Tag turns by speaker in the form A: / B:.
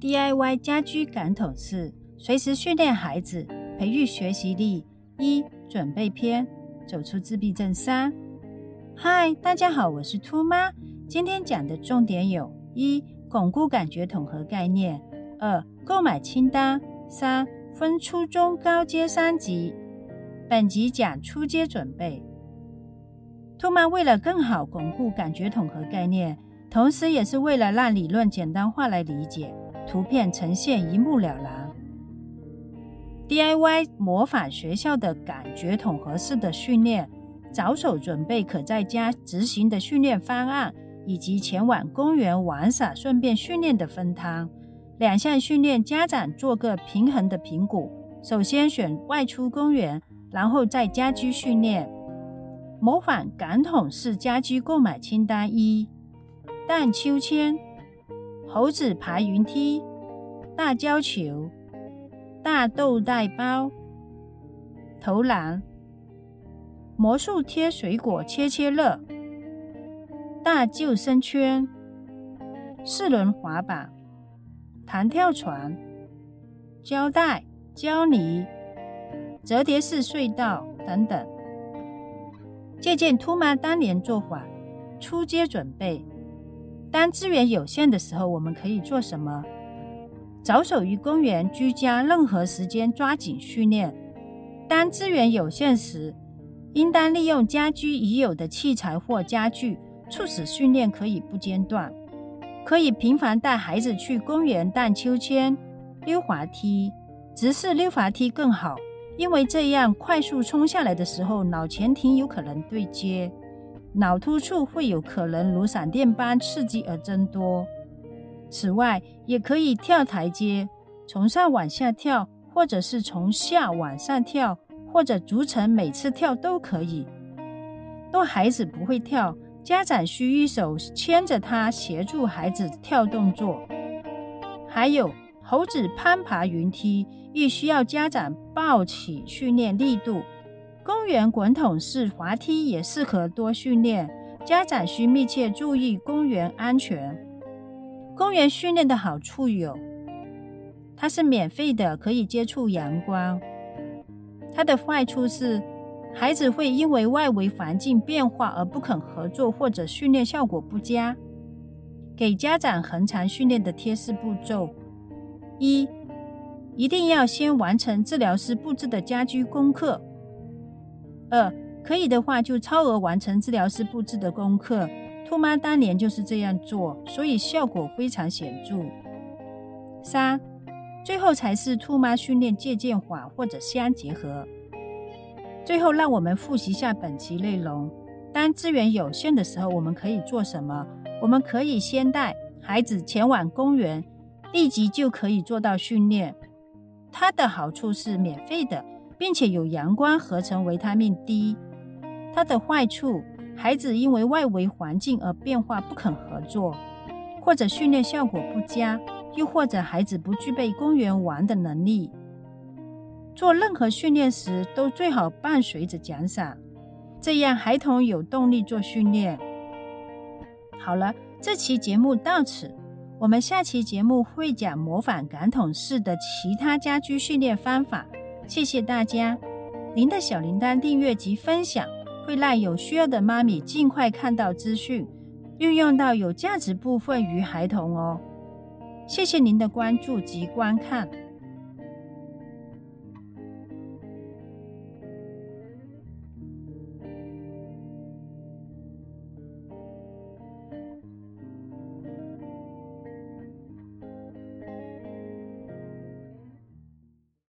A: DIY 家居感统式，随时训练孩子，培育学习力。一准备篇：走出自闭症。三，嗨，大家好，我是兔妈。今天讲的重点有：一、巩固感觉统合概念；二、购买清单；三、分初中高阶三级。本集讲初阶准备。兔妈为了更好巩固感觉统合概念，同时也是为了让理论简单化来理解。图片呈现一目了然。DIY 模仿学校的感觉统合式的训练，着手准备可在家执行的训练方案，以及前往公园玩耍顺便训练的分摊。两项训练，家长做个平衡的评估。首先选外出公园，然后在家居训练。模仿感统式家居购买清单：一、荡秋千。猴子爬云梯、大胶球、大豆袋包、投篮、魔术贴水果切切乐、大救生圈、四轮滑板、弹跳床、胶带、胶泥、折叠式隧道等等。借鉴兔妈当年做法，出街准备。当资源有限的时候，我们可以做什么？着手于公园、居家，任何时间抓紧训练。当资源有限时，应当利用家居已有的器材或家具，促使训练可以不间断。可以频繁带孩子去公园荡秋千、溜滑梯，直式溜滑梯更好，因为这样快速冲下来的时候，脑前庭有可能对接。脑突触会有可能如闪电般刺激而增多。此外，也可以跳台阶，从上往下跳，或者是从下往上跳，或者逐层每次跳都可以。若孩子不会跳，家长需一手牵着他，协助孩子跳动作。还有猴子攀爬云梯，亦需要家长抱起训练力度。公园滚筒式滑梯也适合多训练，家长需密切注意公园安全。公园训练的好处有：它是免费的，可以接触阳光；它的坏处是，孩子会因为外围环境变化而不肯合作，或者训练效果不佳。给家长恒常训练的贴士步骤：一，一定要先完成治疗师布置的家居功课。二可以的话，就超额完成治疗师布置的功课。兔妈当年就是这样做，所以效果非常显著。三，最后才是兔妈训练借鉴法或者相结合。最后，让我们复习下本期内容。当资源有限的时候，我们可以做什么？我们可以先带孩子前往公园，立即就可以做到训练。它的好处是免费的。并且有阳光合成维他命 D，它的坏处，孩子因为外围环境而变化不肯合作，或者训练效果不佳，又或者孩子不具备公园玩的能力。做任何训练时都最好伴随着奖赏，这样孩童有动力做训练。好了，这期节目到此，我们下期节目会讲模仿感统式的其他家居训练方法。谢谢大家！您的小铃铛订阅及分享，会让有需要的妈咪尽快看到资讯，运用到有价值部分于孩童哦。谢谢您的关注及观看。